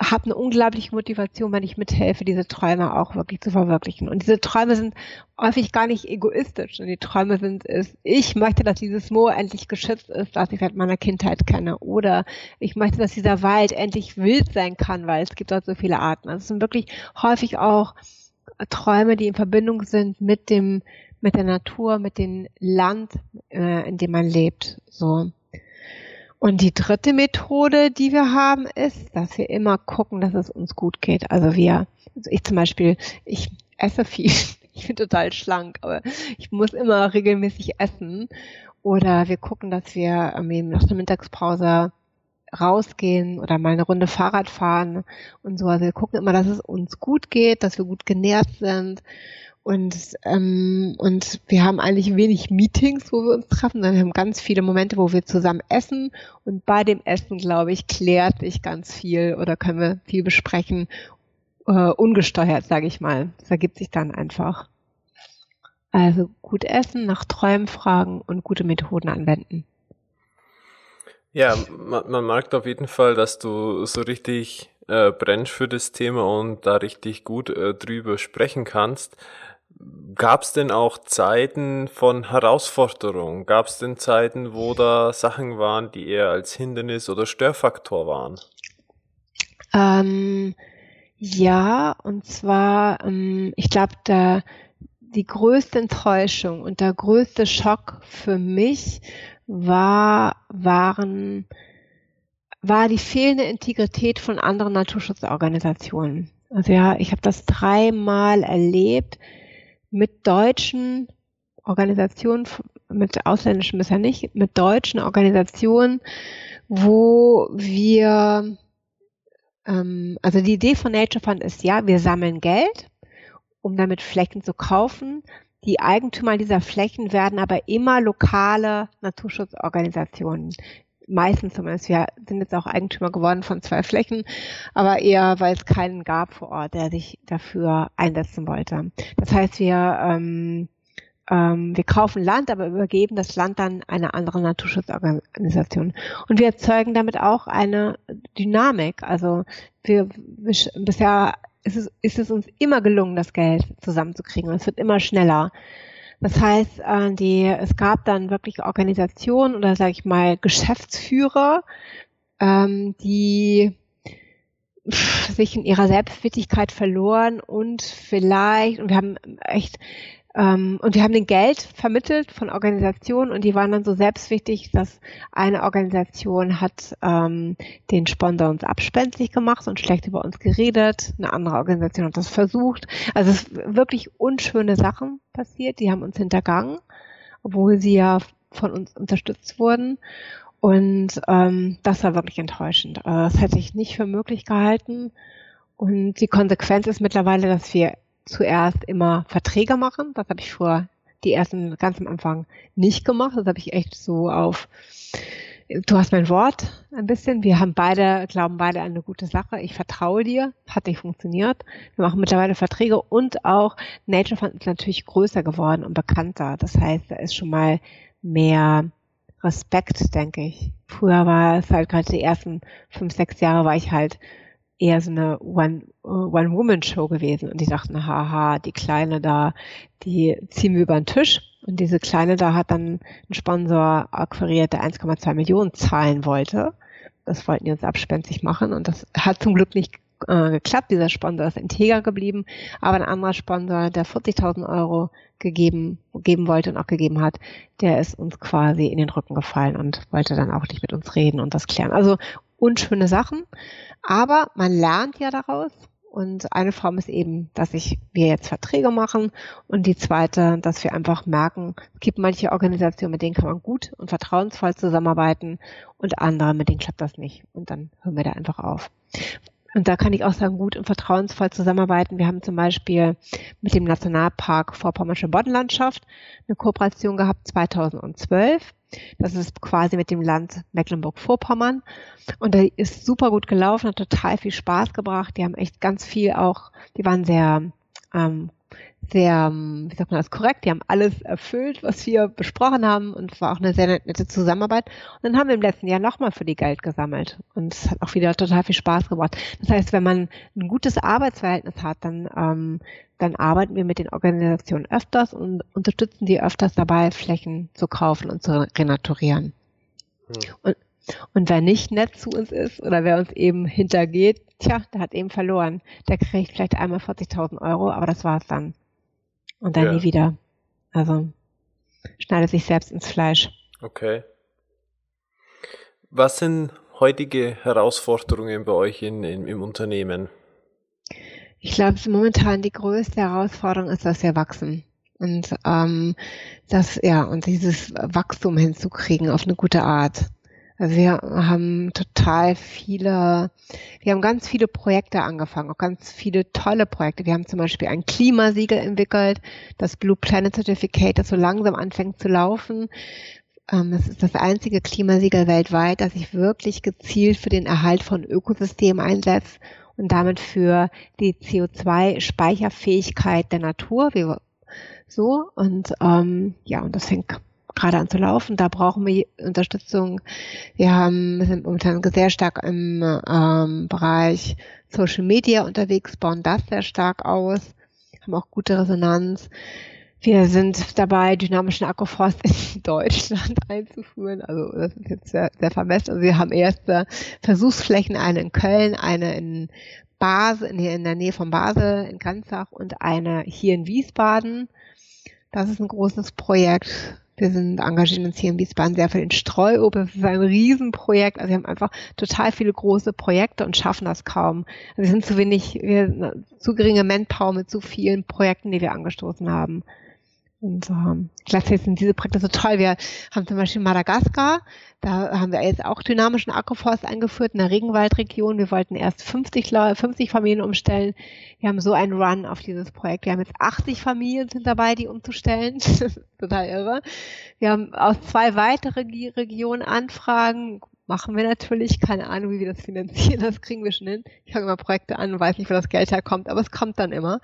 habe eine unglaubliche Motivation, wenn ich mithelfe, diese Träume auch wirklich zu verwirklichen. Und diese Träume sind häufig gar nicht egoistisch. Und die Träume sind, ist, ich möchte, dass dieses Moor endlich geschützt ist, das ich seit meiner Kindheit kenne. Oder ich möchte, dass dieser Wald endlich wild sein kann, weil es gibt dort so viele Arten. Also es sind wirklich häufig auch Träume, die in Verbindung sind mit dem, mit der Natur, mit dem Land, äh, in dem man lebt. So. Und die dritte Methode, die wir haben, ist, dass wir immer gucken, dass es uns gut geht. Also wir, also ich zum Beispiel, ich esse viel. *laughs* Ich bin total schlank, aber ich muss immer regelmäßig essen. Oder wir gucken, dass wir ähm, nach der Mittagspause rausgehen oder mal eine Runde Fahrrad fahren und so. Also wir gucken immer, dass es uns gut geht, dass wir gut genährt sind und, ähm, und wir haben eigentlich wenig Meetings, wo wir uns treffen, sondern wir haben ganz viele Momente, wo wir zusammen essen. Und bei dem Essen, glaube ich, klärt sich ganz viel oder können wir viel besprechen, äh, ungesteuert, sage ich mal. Das ergibt sich dann einfach. Also gut essen, nach Träumen fragen und gute Methoden anwenden. Ja, man, man merkt auf jeden Fall, dass du so richtig äh, brennst für das Thema und da richtig gut äh, drüber sprechen kannst. Gab es denn auch Zeiten von Herausforderung? Gab es denn Zeiten, wo da Sachen waren, die eher als Hindernis oder Störfaktor waren? Ähm, ja, und zwar, ähm, ich glaube, da die größte Enttäuschung und der größte Schock für mich war, waren, war die fehlende Integrität von anderen Naturschutzorganisationen. Also ja, ich habe das dreimal erlebt mit deutschen Organisationen, mit ausländischen bisher nicht, mit deutschen Organisationen, wo wir, ähm, also die Idee von Nature Fund ist ja, wir sammeln Geld, um damit Flächen zu kaufen. Die Eigentümer dieser Flächen werden aber immer lokale Naturschutzorganisationen meistens zumindest. Wir sind jetzt auch Eigentümer geworden von zwei Flächen, aber eher, weil es keinen gab vor Ort, der sich dafür einsetzen wollte. Das heißt, wir ähm, ähm, wir kaufen Land, aber übergeben das Land dann einer anderen Naturschutzorganisation. Und wir erzeugen damit auch eine Dynamik. Also wir, wir bisher ist es, ist es uns immer gelungen, das Geld zusammenzukriegen. Und es wird immer schneller. Das heißt, äh, die, es gab dann wirklich Organisationen oder sage ich mal Geschäftsführer, ähm, die sich in ihrer Selbstwittigkeit verloren und vielleicht, und wir haben echt ähm, und wir haben den Geld vermittelt von Organisationen und die waren dann so selbstwichtig, dass eine Organisation hat ähm, den Sponsor uns abspenstig gemacht und schlecht über uns geredet. Eine andere Organisation hat das versucht. Also es wirklich unschöne Sachen passiert. Die haben uns hintergangen, obwohl sie ja von uns unterstützt wurden. Und ähm, das war wirklich enttäuschend. Also das hätte ich nicht für möglich gehalten. Und die Konsequenz ist mittlerweile, dass wir zuerst immer Verträge machen. Das habe ich vor die ersten ganz am Anfang nicht gemacht. Das habe ich echt so auf Du hast mein Wort ein bisschen. Wir haben beide, glauben beide an eine gute Sache. Ich vertraue dir. Hat nicht funktioniert. Wir machen mittlerweile Verträge und auch Nature Fund ist natürlich größer geworden und bekannter. Das heißt, da ist schon mal mehr Respekt, denke ich. Früher war es halt gerade die ersten fünf, sechs Jahre war ich halt eher so eine One-Woman-Show One gewesen. Und die dachten, haha, die Kleine da, die ziehen wir über den Tisch. Und diese Kleine da hat dann einen Sponsor akquiriert, der 1,2 Millionen zahlen wollte. Das wollten die uns abspenstig machen. Und das hat zum Glück nicht äh, geklappt. Dieser Sponsor ist integer geblieben. Aber ein anderer Sponsor, der 40.000 Euro gegeben, geben wollte und auch gegeben hat, der ist uns quasi in den Rücken gefallen und wollte dann auch nicht mit uns reden und das klären. Also unschöne Sachen, aber man lernt ja daraus. Und eine Form ist eben, dass ich, wir jetzt Verträge machen. Und die zweite, dass wir einfach merken, es gibt manche Organisationen, mit denen kann man gut und vertrauensvoll zusammenarbeiten und andere, mit denen klappt das nicht. Und dann hören wir da einfach auf. Und da kann ich auch sagen, gut und vertrauensvoll zusammenarbeiten. Wir haben zum Beispiel mit dem Nationalpark Vorpommersche Boddenlandschaft eine Kooperation gehabt 2012. Das ist quasi mit dem Land Mecklenburg-Vorpommern. Und da ist super gut gelaufen, hat total viel Spaß gebracht. Die haben echt ganz viel auch, die waren sehr ähm, sehr, wie sagt man das, korrekt. Die haben alles erfüllt, was wir besprochen haben und es war auch eine sehr nette Zusammenarbeit. Und dann haben wir im letzten Jahr nochmal für die Geld gesammelt und es hat auch wieder total viel Spaß gebracht. Das heißt, wenn man ein gutes Arbeitsverhältnis hat, dann, ähm, dann arbeiten wir mit den Organisationen öfters und unterstützen die öfters dabei, Flächen zu kaufen und zu renaturieren. Hm. Und, und wer nicht nett zu uns ist oder wer uns eben hintergeht, tja, der hat eben verloren. Der kriegt vielleicht einmal 40.000 Euro, aber das war's dann. Und dann ja. nie wieder. Also schneidet sich selbst ins Fleisch. Okay. Was sind heutige Herausforderungen bei euch in, in im Unternehmen? Ich glaube, momentan die größte Herausforderung ist, dass wir wachsen. Und ähm, das, ja, und dieses Wachstum hinzukriegen auf eine gute Art. Also wir haben total viele, wir haben ganz viele Projekte angefangen, auch ganz viele tolle Projekte. Wir haben zum Beispiel ein Klimasiegel entwickelt, das Blue Planet Certificate, das so langsam anfängt zu laufen. Ähm, das ist das einzige Klimasiegel weltweit, das sich wirklich gezielt für den Erhalt von Ökosystemen einsetzt und damit für die CO2-Speicherfähigkeit der Natur. so und ähm, ja, und das fängt gerade an zu laufen. Da brauchen wir Unterstützung. Wir haben, wir sind momentan sehr stark im ähm, Bereich Social Media unterwegs, bauen das sehr stark aus. haben auch gute Resonanz. Wir sind dabei, dynamischen Agroforst in *laughs* Deutschland einzuführen. Also das ist jetzt sehr, sehr vermessen. Also wir haben erste Versuchsflächen, eine in Köln, eine in Basel, in der Nähe von Basel in Ganzach und eine hier in Wiesbaden. Das ist ein großes Projekt. Wir sind engagieren uns hier in Wiesbaden sehr viel in Streuobst. Das ist ein Riesenprojekt. Also wir haben einfach total viele große Projekte und schaffen das kaum. Also wir sind zu wenig, wir, zu geringe Manpower mit zu vielen Projekten, die wir angestoßen haben. Und ähm, gleichzeitig sind diese Projekte so toll. Wir haben zum Beispiel Madagaskar, da haben wir jetzt auch dynamischen Agroforst eingeführt in der Regenwaldregion. Wir wollten erst 50, 50 Familien umstellen. Wir haben so einen Run auf dieses Projekt. Wir haben jetzt 80 Familien sind dabei, die umzustellen. *laughs* Total irre. Wir haben aus zwei weitere Regionen Anfragen. Machen wir natürlich. Keine Ahnung, wie wir das finanzieren. Das kriegen wir schon hin. Ich fange immer Projekte an und weiß nicht, wo das Geld herkommt, aber es kommt dann immer.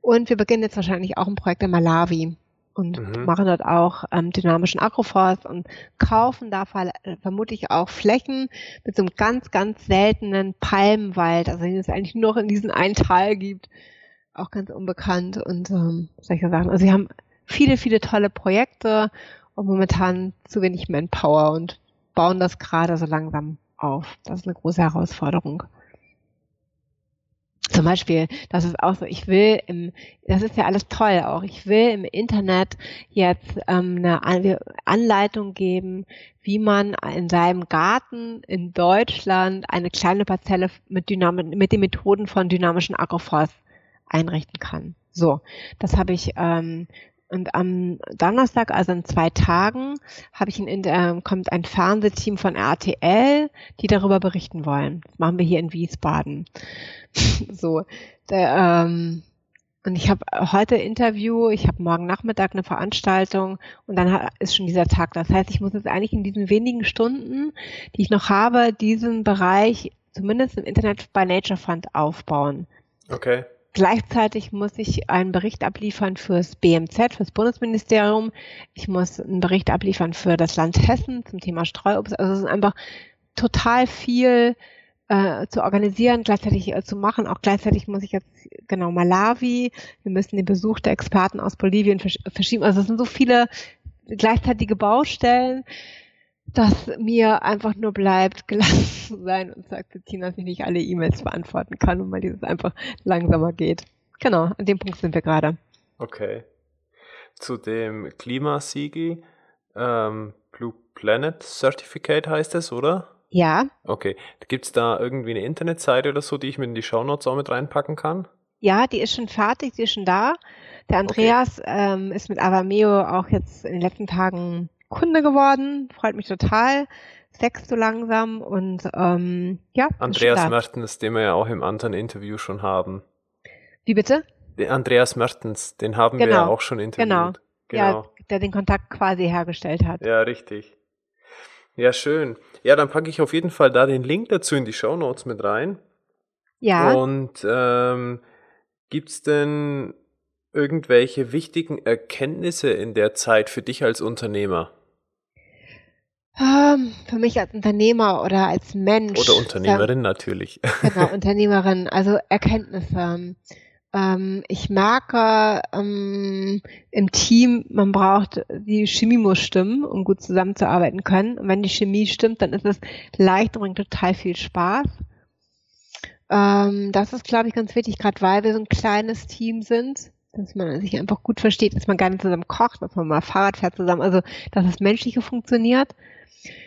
Und wir beginnen jetzt wahrscheinlich auch ein Projekt in Malawi und mhm. machen dort auch ähm, dynamischen Agroforst und kaufen da äh, vermutlich auch Flächen mit so einem ganz, ganz seltenen Palmenwald, also den es eigentlich nur noch in diesem einen Tal gibt, auch ganz unbekannt und ähm, solche Sachen. Also sie haben viele, viele tolle Projekte und momentan zu wenig Manpower und bauen das gerade so langsam auf. Das ist eine große Herausforderung. Zum Beispiel, das ist auch so, ich will im, das ist ja alles toll auch, ich will im Internet jetzt ähm, eine Anleitung geben, wie man in seinem Garten in Deutschland eine kleine Parzelle mit, Dynam mit den Methoden von dynamischen Agroforst einrichten kann. So, das habe ich ähm, und am Donnerstag, also in zwei Tagen, habe ich ein, äh, kommt ein Fernsehteam von RTL, die darüber berichten wollen. Das machen wir hier in Wiesbaden. *laughs* so. Der, ähm, und ich habe heute Interview, ich habe morgen Nachmittag eine Veranstaltung und dann ist schon dieser Tag. Das heißt, ich muss jetzt eigentlich in diesen wenigen Stunden, die ich noch habe, diesen Bereich zumindest im Internet by Nature Fund aufbauen. Okay. Gleichzeitig muss ich einen Bericht abliefern fürs BMZ, fürs Bundesministerium. Ich muss einen Bericht abliefern für das Land Hessen zum Thema Streuobst. Also es ist einfach total viel äh, zu organisieren, gleichzeitig äh, zu machen. Auch gleichzeitig muss ich jetzt, genau, Malawi, wir müssen den Besuch der Experten aus Bolivien versch verschieben. Also es sind so viele gleichzeitige Baustellen dass mir einfach nur bleibt, *laughs* gelassen zu sein und zu akzeptieren, dass ich nicht alle E-Mails beantworten kann und mal dieses einfach langsamer geht. Genau, an dem Punkt sind wir gerade. Okay. Zu dem Klimasiegel, ähm, Blue Planet Certificate heißt es, oder? Ja. Okay. Gibt es da irgendwie eine Internetseite oder so, die ich mit in die Shownotes auch mit reinpacken kann? Ja, die ist schon fertig, die ist schon da. Der Andreas okay. ähm, ist mit Avameo auch jetzt in den letzten Tagen Kunde geworden, freut mich total. Wächst so langsam und ähm, ja. Andreas Mertens, den wir ja auch im anderen Interview schon haben. Wie bitte? Den Andreas Mertens, den haben genau. wir ja genau. auch schon interviewt. Genau. genau. Ja, der den Kontakt quasi hergestellt hat. Ja, richtig. Ja, schön. Ja, dann packe ich auf jeden Fall da den Link dazu in die Show Notes mit rein. Ja. Und ähm, gibt's denn irgendwelche wichtigen Erkenntnisse in der Zeit für dich als Unternehmer? Ähm, für mich als Unternehmer oder als Mensch. Oder Unternehmerin ähm, natürlich. *laughs* Genau, Unternehmerin, also Erkenntnisse. Ähm, ich merke ähm, im Team, man braucht, die Chemie muss stimmen, um gut zusammenzuarbeiten können. Und wenn die Chemie stimmt, dann ist es leicht und bringt total viel Spaß. Ähm, das ist, glaube ich, ganz wichtig, gerade weil wir so ein kleines Team sind dass man sich einfach gut versteht, dass man nicht zusammen kocht, dass man mal Fahrrad fährt zusammen, also dass das Menschliche funktioniert.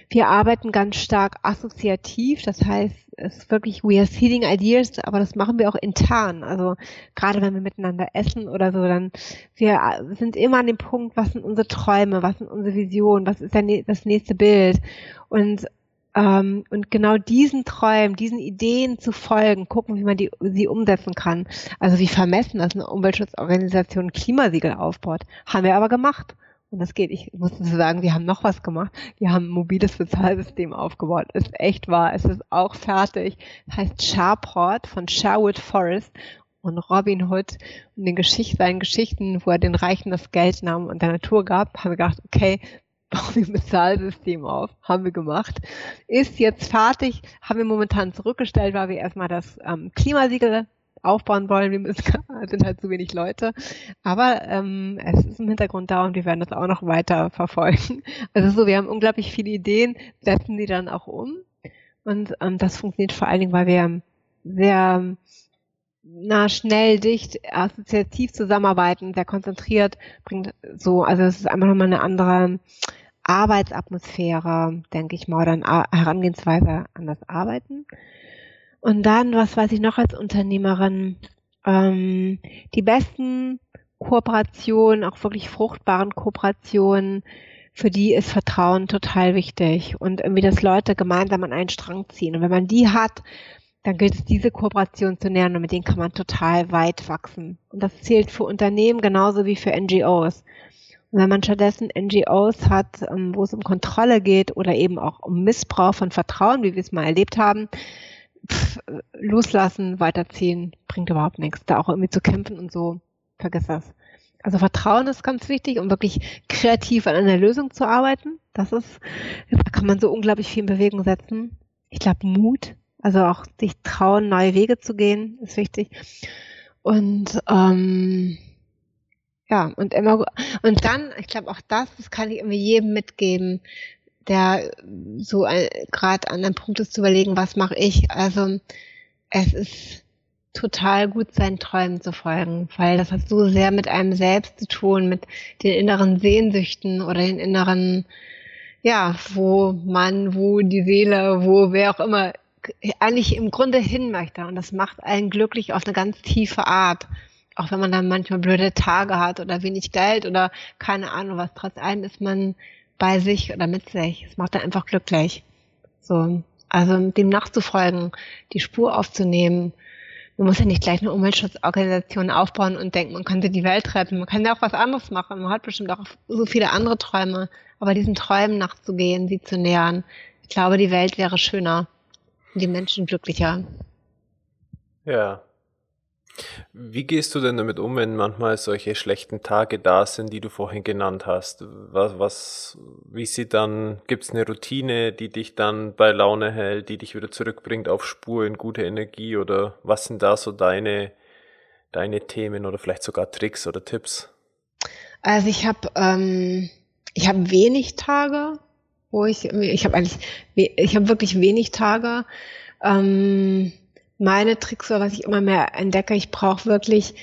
Wir arbeiten ganz stark assoziativ, das heißt, es ist wirklich, we are seeding ideas, aber das machen wir auch intern. Also gerade wenn wir miteinander essen oder so, dann wir sind immer an dem Punkt, was sind unsere Träume, was sind unsere Visionen, was ist das nächste Bild. Und ähm, und genau diesen Träumen, diesen Ideen zu folgen, gucken, wie man die, sie umsetzen kann. Also wie vermessen, dass eine Umweltschutzorganisation Klimasiegel aufbaut. Haben wir aber gemacht. Und das geht. Ich muss sagen, wir haben noch was gemacht. Wir haben ein mobiles Bezahlsystem aufgebaut. Ist echt wahr. Es ist auch fertig. Heißt Sharport von Sherwood Forest und Robin Hood und den Geschichten, seinen Geschichten, wo er den Reichen das Geld nahm und der Natur gab, haben wir gedacht, okay, *laughs* bauen wir ein Bezahlsystem auf. Haben wir gemacht. Ist jetzt fertig, haben wir momentan zurückgestellt, weil wir erstmal das ähm, Klimasiegel aufbauen wollen. Wir müssen, *laughs* sind halt zu wenig Leute. Aber ähm, es ist im Hintergrund da und wir werden das auch noch weiter verfolgen. *laughs* Also so, wir haben unglaublich viele Ideen, setzen die dann auch um. Und ähm, das funktioniert vor allen Dingen, weil wir sehr na, schnell, dicht, assoziativ zusammenarbeiten, sehr konzentriert, bringt so, also es ist einfach nochmal eine andere Arbeitsatmosphäre, denke ich mal, oder eine Herangehensweise an das Arbeiten. Und dann, was weiß ich noch als Unternehmerin, ähm, die besten Kooperationen, auch wirklich fruchtbaren Kooperationen, für die ist Vertrauen total wichtig und irgendwie, dass Leute gemeinsam an einen Strang ziehen. Und wenn man die hat, dann gilt es, diese Kooperation zu nähern und mit denen kann man total weit wachsen. Und das zählt für Unternehmen genauso wie für NGOs. Und wenn man stattdessen NGOs hat, ähm, wo es um Kontrolle geht oder eben auch um Missbrauch von Vertrauen, wie wir es mal erlebt haben, loslassen, weiterziehen, bringt überhaupt nichts. Da auch irgendwie zu kämpfen und so, vergiss das. Also Vertrauen ist ganz wichtig, um wirklich kreativ an einer Lösung zu arbeiten. Das ist, da kann man so unglaublich viel in Bewegung setzen. Ich glaube, Mut also auch sich trauen, neue Wege zu gehen, ist wichtig. Und ähm, ja, und immer und dann, ich glaube auch das, das kann ich irgendwie jedem mitgeben, der so gerade an einem Punkt ist zu überlegen, was mache ich. Also es ist total gut, seinen Träumen zu folgen, weil das hat so sehr mit einem selbst zu tun, mit den inneren Sehnsüchten oder den inneren, ja, wo man, wo die Seele, wo wer auch immer eigentlich im Grunde hin möchte. Und das macht einen glücklich auf eine ganz tiefe Art. Auch wenn man dann manchmal blöde Tage hat oder wenig Geld oder keine Ahnung was. Trotz allem ist man bei sich oder mit sich. Es macht dann einfach glücklich. So. Also dem nachzufolgen, die Spur aufzunehmen. Man muss ja nicht gleich eine Umweltschutzorganisation aufbauen und denken, man könnte die Welt retten. Man kann ja auch was anderes machen. Man hat bestimmt auch so viele andere Träume. Aber diesen Träumen nachzugehen, sie zu nähern, ich glaube, die Welt wäre schöner die Menschen glücklicher. Ja. Wie gehst du denn damit um, wenn manchmal solche schlechten Tage da sind, die du vorhin genannt hast? Was, was, wie sieht dann, gibt es eine Routine, die dich dann bei Laune hält, die dich wieder zurückbringt auf Spur in gute Energie oder was sind da so deine, deine Themen oder vielleicht sogar Tricks oder Tipps? Also ich habe ähm, ich habe wenig Tage, wo ich, ich habe eigentlich, ich habe wirklich wenig Tage. Ähm, meine Tricks oder was ich immer mehr entdecke, ich brauche wirklich,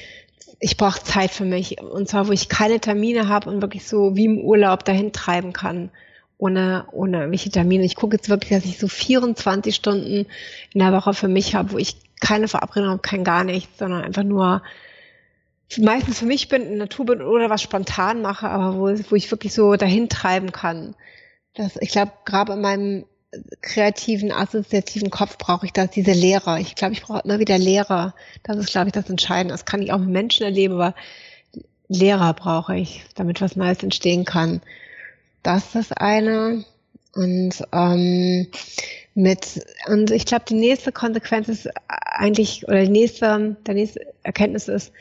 ich brauche Zeit für mich. Und zwar, wo ich keine Termine habe und wirklich so wie im Urlaub dahin treiben kann. Ohne, ohne irgendwelche Termine. Ich gucke jetzt wirklich, dass ich so 24 Stunden in der Woche für mich habe, wo ich keine Verabredung habe, kein gar nichts, sondern einfach nur meistens für mich bin, in Natur bin oder was spontan mache, aber wo, wo ich wirklich so dahin treiben kann. Das, ich glaube, gerade in meinem kreativen, assoziativen Kopf brauche ich das, diese Lehre. Ich glaube, ich brauche immer wieder Lehre. Das ist, glaube ich, das Entscheidende. Das kann ich auch mit Menschen erleben, aber Lehrer brauche ich, damit was Neues entstehen kann. Das ist das eine. Und ähm, mit und ich glaube, die nächste Konsequenz ist eigentlich oder die nächste, der nächste Erkenntnis ist,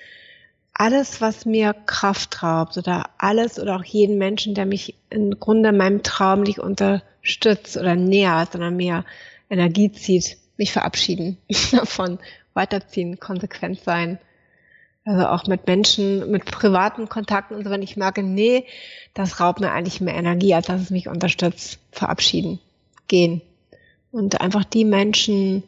alles, was mir Kraft raubt oder alles oder auch jeden Menschen, der mich im Grunde in meinem Traum nicht unterstützt oder nähert, sondern mir Energie zieht, mich verabschieden *laughs* davon, weiterziehen, konsequent sein. Also auch mit Menschen, mit privaten Kontakten und so, wenn ich merke, nee, das raubt mir eigentlich mehr Energie, als dass es mich unterstützt, verabschieden, gehen. Und einfach die Menschen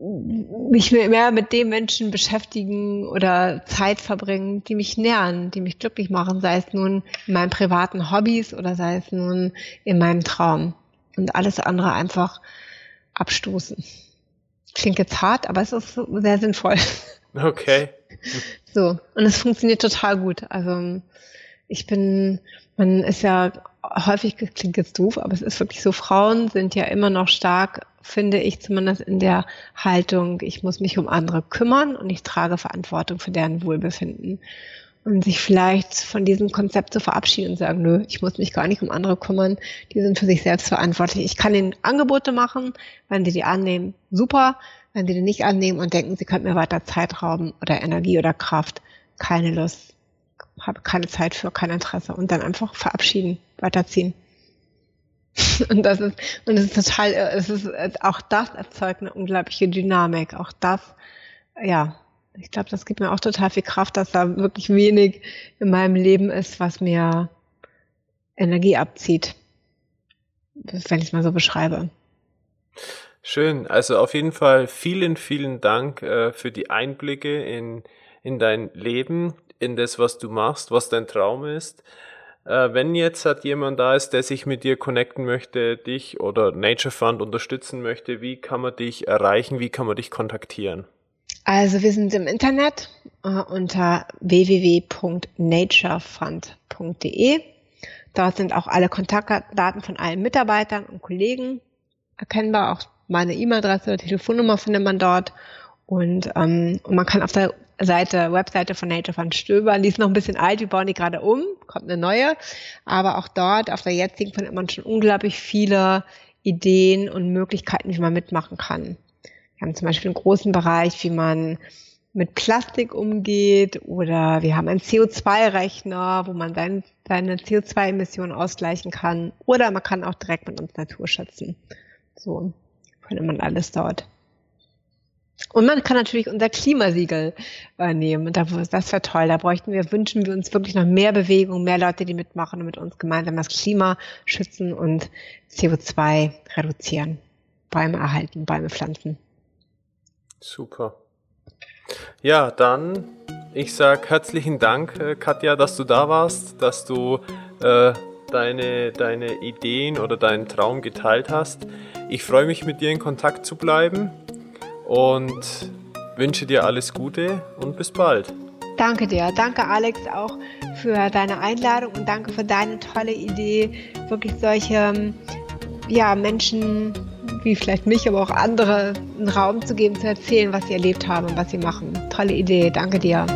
mich mehr mit den Menschen beschäftigen oder Zeit verbringen, die mich nähern, die mich glücklich machen, sei es nun in meinen privaten Hobbys oder sei es nun in meinem Traum. Und alles andere einfach abstoßen. Klingt jetzt hart, aber es ist sehr sinnvoll. Okay. *laughs* So, und es funktioniert total gut. Also ich bin, man ist ja häufig, klingt jetzt doof, aber es ist wirklich so, Frauen sind ja immer noch stark finde ich zumindest in der Haltung, ich muss mich um andere kümmern und ich trage Verantwortung für deren Wohlbefinden. Und sich vielleicht von diesem Konzept zu verabschieden und sagen, nö, ich muss mich gar nicht um andere kümmern, die sind für sich selbst verantwortlich. Ich kann ihnen Angebote machen, wenn sie die annehmen, super. Wenn sie die nicht annehmen und denken, sie könnten mir weiter Zeit rauben oder Energie oder Kraft, keine Lust, habe keine Zeit für, kein Interesse und dann einfach verabschieden, weiterziehen. *laughs* Und das ist, und es ist total, es ist, auch das erzeugt eine unglaubliche Dynamik. Auch das ja, ich glaube, das gibt mir auch total viel Kraft, dass da wirklich wenig in meinem Leben ist, was mir Energie abzieht. Wenn ich es mal so beschreibe. Schön. Also auf jeden Fall vielen, vielen Dank äh, für die Einblicke in, in dein Leben, in das, was du machst, was dein Traum ist. Äh, wenn jetzt hat jemand da ist, der sich mit dir connecten möchte, dich oder Nature Fund unterstützen möchte, wie kann man dich erreichen, wie kann man dich kontaktieren? Also wir sind im Internet äh, unter www.naturefund.de. Dort sind auch alle Kontaktdaten von allen Mitarbeitern und Kollegen erkennbar. Auch meine E-Mail-Adresse oder Telefonnummer findet man dort. Und, ähm, und man kann auf der Seite, Webseite von Nature Fund stöbern. Die ist noch ein bisschen alt, wir bauen die gerade um, kommt eine neue. Aber auch dort, auf der jetzigen, findet man schon unglaublich viele Ideen und Möglichkeiten, wie man mitmachen kann. Wir haben zum Beispiel einen großen Bereich, wie man mit Plastik umgeht oder wir haben einen CO2-Rechner, wo man sein, seine CO2-Emissionen ausgleichen kann oder man kann auch direkt mit uns Natur schützen. So findet man alles dort. Und man kann natürlich unser Klimasiegel äh, nehmen. das wäre toll. Da bräuchten wir, wünschen wir uns wirklich noch mehr Bewegung, mehr Leute, die mitmachen und mit uns gemeinsam das Klima schützen und CO2 reduzieren. Bäume erhalten, Bäume pflanzen. Super. Ja, dann, ich sage herzlichen Dank, äh, Katja, dass du da warst, dass du äh, deine, deine Ideen oder deinen Traum geteilt hast. Ich freue mich, mit dir in Kontakt zu bleiben und wünsche dir alles Gute und bis bald. Danke dir. Danke, Alex, auch für deine Einladung und danke für deine tolle Idee, wirklich solche ähm, ja, Menschen wie vielleicht mich, aber auch andere einen Raum zu geben, zu erzählen, was sie erlebt haben und was sie machen. Tolle Idee. Danke dir.